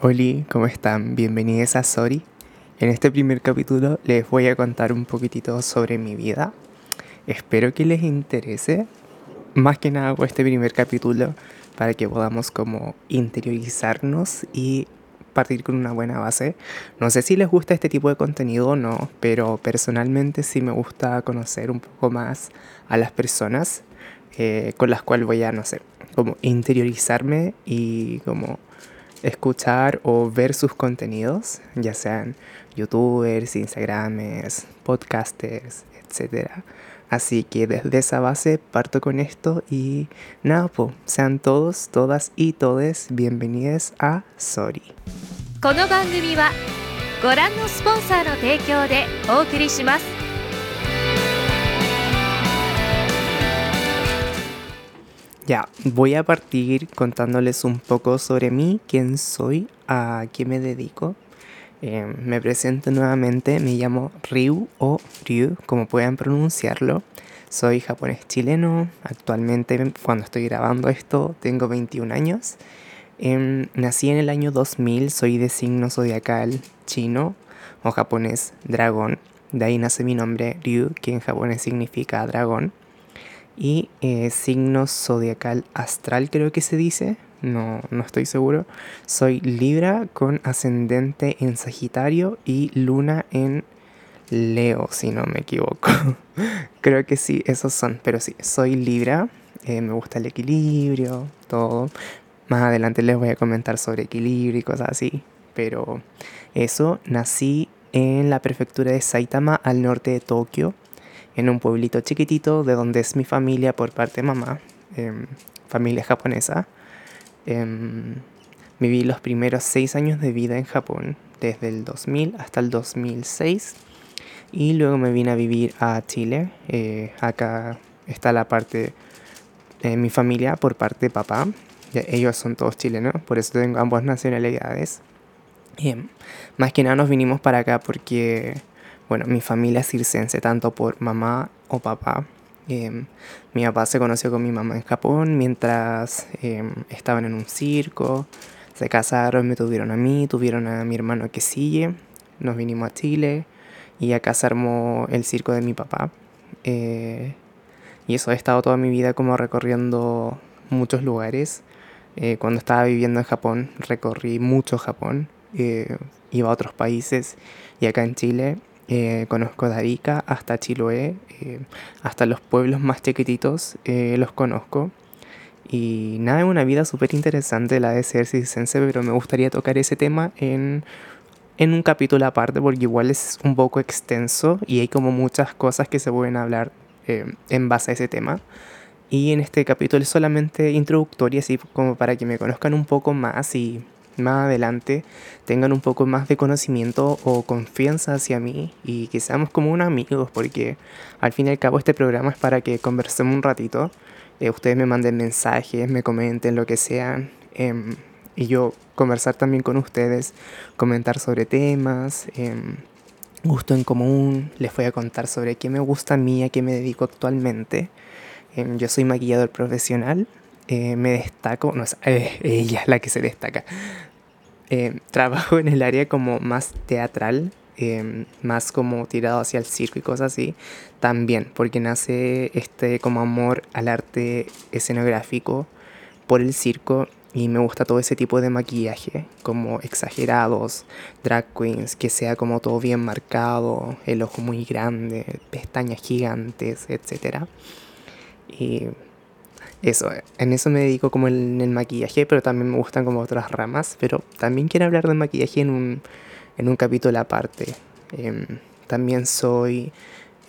Hola, ¿cómo están? Bienvenidos a Sori. En este primer capítulo les voy a contar un poquitito sobre mi vida. Espero que les interese. Más que nada hago este primer capítulo para que podamos como interiorizarnos y partir con una buena base. No sé si les gusta este tipo de contenido o no, pero personalmente sí me gusta conocer un poco más a las personas eh, con las cuales voy a, no sé, como interiorizarme y como escuchar o ver sus contenidos, ya sean youtubers, instagramers, podcasters, etc. Así que desde esa base parto con esto y nada, pues, sean todos, todas y todes bienvenidos a Sorry. この番組はご覧のスポンサーの提供でお送りします Ya, voy a partir contándoles un poco sobre mí, quién soy, a qué me dedico. Eh, me presento nuevamente, me llamo Ryu o Ryu, como puedan pronunciarlo. Soy japonés chileno, actualmente cuando estoy grabando esto tengo 21 años. Em, nací en el año 2000, soy de signo zodiacal chino o japonés dragón. De ahí nace mi nombre Ryu, que en japonés significa dragón y eh, signo zodiacal astral creo que se dice, no, no estoy seguro. Soy Libra con ascendente en Sagitario y Luna en Leo, si no me equivoco. creo que sí, esos son, pero sí, soy Libra, eh, me gusta el equilibrio, todo. Más adelante les voy a comentar sobre equilibrio y cosas así, pero eso, nací en la prefectura de Saitama al norte de Tokio en un pueblito chiquitito de donde es mi familia por parte de mamá, em, familia japonesa. Em, viví los primeros seis años de vida en Japón, desde el 2000 hasta el 2006. Y luego me vine a vivir a Chile. Eh, acá está la parte de mi familia por parte de papá. Ellos son todos chilenos, por eso tengo ambas nacionalidades. Em, más que nada nos vinimos para acá porque bueno, mi familia es circense, tanto por mamá o papá. Em, mi papá se conoció con mi mamá en Japón mientras em, estaban en un circo. Se casaron, me tuvieron a mí, tuvieron a mi hermano que sigue. Nos vinimos a Chile y acá se armó el circo de mi papá. Eh, y eso he estado toda mi vida como recorriendo muchos lugares. Eh, cuando estaba viviendo en Japón recorrí mucho Japón. Eh, iba a otros países y acá en Chile eh, conozco de Arica hasta Chiloé, eh, hasta los pueblos más chiquititos eh, los conozco. Y nada, es una vida súper interesante la de ser circense, pero me gustaría tocar ese tema en, en un capítulo aparte porque igual es un poco extenso y hay como muchas cosas que se pueden hablar en base a ese tema. Y en este capítulo es solamente introductorio, así como para que me conozcan un poco más y más adelante tengan un poco más de conocimiento o confianza hacia mí y que seamos como unos amigos, porque al fin y al cabo este programa es para que conversemos un ratito, eh, ustedes me manden mensajes, me comenten lo que sean, em, y yo conversar también con ustedes, comentar sobre temas, em, gusto en común, les voy a contar sobre qué me gusta a mí, a qué me dedico actualmente. Em, yo soy maquillador profesional, eh, me destaco, no, eh, ella es la que se destaca. Eh, trabajo en el área como más teatral, más como tirado hacia el circo y cosas así, también, porque nace este como amor al arte escenográfico por el circo y me gusta todo ese tipo de maquillaje, como exagerados, drag queens, que sea como todo bien marcado, el ojo muy grande, pestañas gigantes, etc. Y eso, en eso me dedico como en el maquillaje, pero también me gustan como otras ramas, pero también quiero hablar de maquillaje en un, en un capítulo aparte. Em, también soy,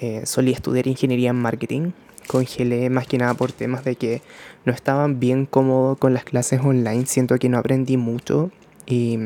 eh, solía estudiar ingeniería en marketing, congelé más que nada por temas de que no estaba bien cómodo con las clases online, siento que no aprendí mucho y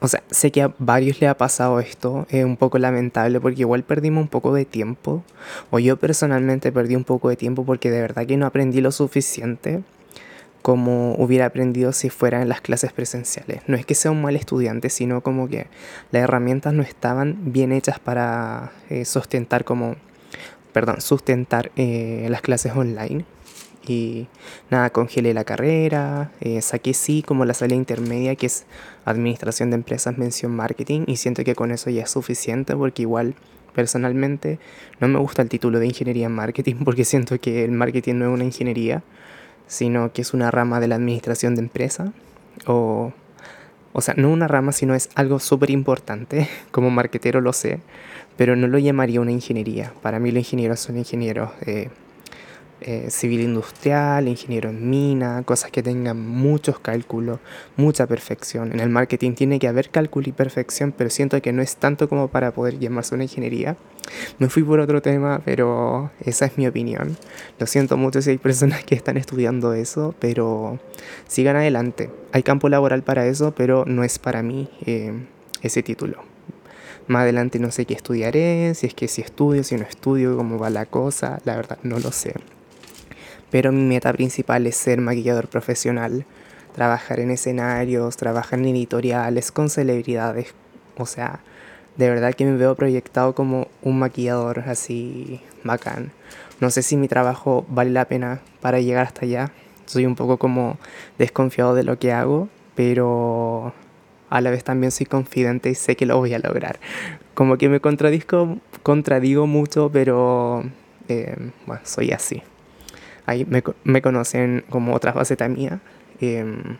o sea, sé que a varios le ha pasado esto, es un poco lamentable porque igual perdimos un poco de tiempo, o yo personalmente perdí un poco de tiempo porque de verdad que no aprendí lo suficiente como hubiera aprendido si fuera en las clases presenciales. No es que sea un mal estudiante, sino como que las herramientas no estaban bien hechas para eh, sustentar como, perdón, sustentar eh, las clases online. Y nada, congelé la carrera, eh, saqué sí como la salida intermedia que es Administración de Empresas, Mención Marketing y siento que con eso ya es suficiente porque igual personalmente no me gusta el título de Ingeniería en Marketing porque siento que el marketing no es una ingeniería, sino que es una rama de la Administración de Empresa o... O sea, no una rama, sino es algo súper importante, como marketero lo sé, pero no lo llamaría una ingeniería. Para mí los ingenieros son ingenieros eh, eh, civil industrial, ingeniero en mina, cosas que tengan muchos cálculos, mucha perfección. En el marketing tiene que haber cálculo y perfección, pero siento que no es tanto como para poder llamarse una ingeniería. Me fui por otro tema, pero esa es mi opinión. Lo siento mucho si hay personas que están estudiando eso, pero sigan adelante. Hay campo laboral para eso, pero no es para mí eh, ese título. Más adelante no sé qué estudiaré, si es que si estudio, si no estudio, cómo va la cosa, la verdad no lo sé pero mi meta principal es ser maquillador profesional, trabajar en escenarios, trabajar en editoriales con celebridades, o sea, de verdad que me veo proyectado como un maquillador así bacán. No sé si mi trabajo vale la pena para llegar hasta allá. Soy un poco como desconfiado de lo que hago, pero a la vez también soy confidente y sé que lo voy a lograr. Como que me contradigo, contradigo mucho, pero eh, bueno, soy así ahí me, conocen como otra faceta mía. Em,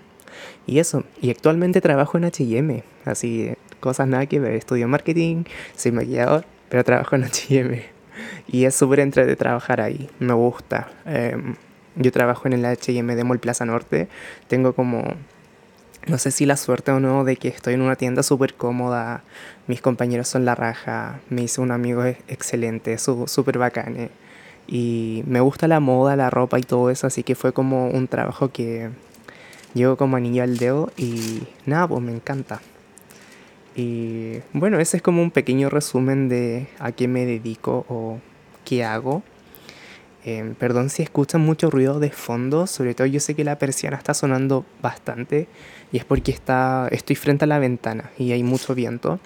y eso, y actualmente trabajo en HM, así, cosas nada que ver. Estudio marketing, soy maquillador, pero trabajo en HM. Y es súper entre de trabajar ahí, me gusta. Em, yo trabajo en el HM de Mall Plaza Norte, tengo como, no sé si la suerte o no, de que estoy en una tienda súper cómoda, mis compañeros son la raja, me hice un amigo excelente, súper bacane. Y me gusta la moda, la ropa y todo eso, así que fue como un trabajo que llegó como anillo al dedo y nada, pues me encanta. Y bueno, ese es como un pequeño resumen de a qué me dedico o qué hago. Em, perdón si escuchan mucho ruido de fondo, sobre todo yo sé que la persiana está sonando bastante y es porque está, estoy frente a la ventana y hay mucho viento.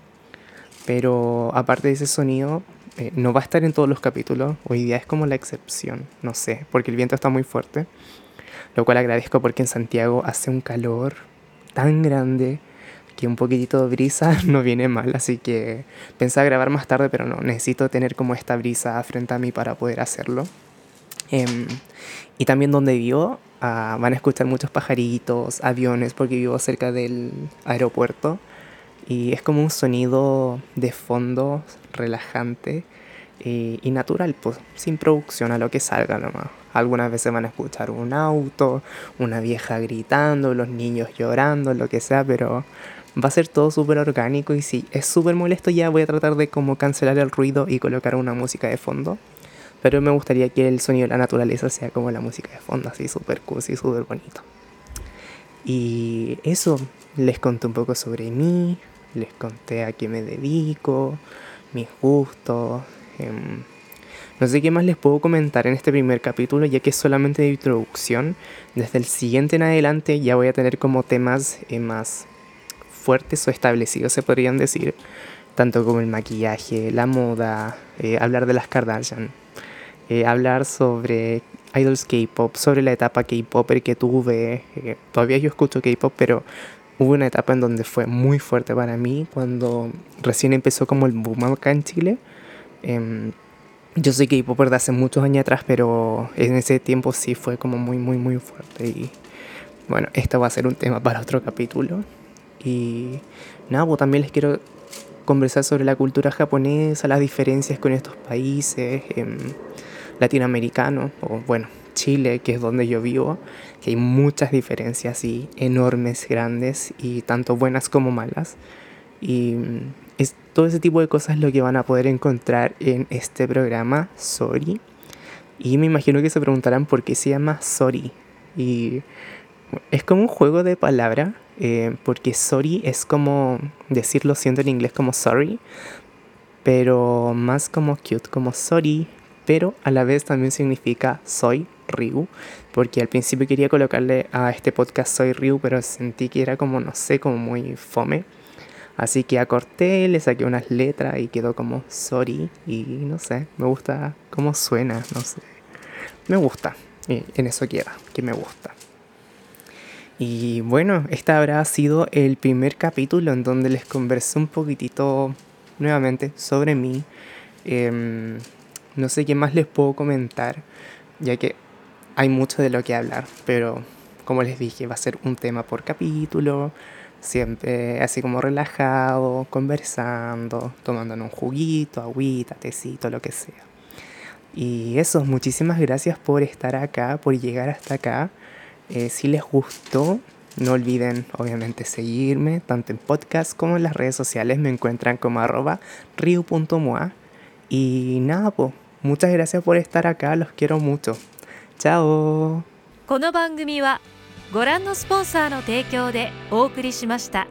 Pero aparte de ese sonido, eh, no va a estar en todos los capítulos. Hoy día es como la excepción, no sé, porque el viento está muy fuerte. Lo cual agradezco porque en Santiago hace un calor tan grande que un poquitito de brisa no viene mal. Así que pensaba grabar más tarde, pero no, necesito tener como esta brisa frente a mí para poder hacerlo. Em, y también donde vivo ah, van a escuchar muchos pajaritos, aviones, porque vivo cerca del aeropuerto. Y es como un sonido de fondo relajante y, natural, pues sin producción a lo que salga nomás. Algunas veces van a escuchar un auto, una vieja gritando, los niños llorando, lo que sea, pero va a ser todo súper orgánico y si es súper molesto ya voy a tratar de como cancelar el ruido y colocar una música de fondo. Pero me gustaría que el sonido de la naturaleza sea como la música de fondo, así súper y súper bonito. Y eso, les conté un poco sobre mí, les conté a qué me dedico, mis gustos. Em, no sé qué más les puedo comentar en este primer capítulo, ya que es solamente de introducción. Desde el siguiente en adelante ya voy a tener como temas eh, más fuertes o establecidos, se podrían decir. Tanto como el maquillaje, la moda, eh, hablar de las Kardashian, eh, hablar sobre idols K-pop, sobre la etapa K-popper que tuve. todavía yo escucho K-pop, pero hubo una etapa en donde fue muy fuerte para mí cuando recién empezó como el boom acá en Chile. Em, yo soy K-Popper de hace muchos años atrás, pero en ese tiempo sí fue como muy, muy, muy fuerte. Y bueno, esto va a ser un tema para otro capítulo. Y nada, pues también les quiero conversar sobre la cultura japonesa, las diferencias con estos países em, latinoamericanos, o bueno, Chile, que es donde yo vivo, que hay muchas diferencias y enormes, grandes y tanto buenas como malas. Y mm, es, todo ese tipo de cosas lo que van a poder encontrar en este programa, Sorry. Y me imagino que se preguntarán por qué se llama Sorry. Y es como un juego de palabra, eh, porque sorry es como decirlo siendo en inglés como sorry, pero más como cute, como sorry, pero a la vez también significa soy Ryu, porque al principio quería colocarle a este podcast Soy Ryu, pero sentí que era como, no sé, como muy fome. Así que acorté, le saqué unas letras y quedó como Sorry. Y no sé, me gusta cómo suena, no sé. Me gusta. Y en eso queda, que me gusta. Y bueno, este habrá sido el primer capítulo en donde les conversé un poquitito nuevamente sobre mí. Em, no sé qué más les puedo comentar, ya que hay mucho de lo que hablar, pero como les dije, va a ser un tema por capítulo, siempre así como relajado, conversando, tomando un juguito, agüita, tecito, lo que sea. Y eso, muchísimas gracias por estar acá, por llegar hasta acá. Eh, si les gustó, no olviden obviamente seguirme, tanto en podcast como en las redes sociales. Me encuentran como arroba riu.moa. Y nada, pues, muchas gracias por estar acá, los quiero mucho. チャオこの番組はご覧のスポンサーの提供でお送りしました。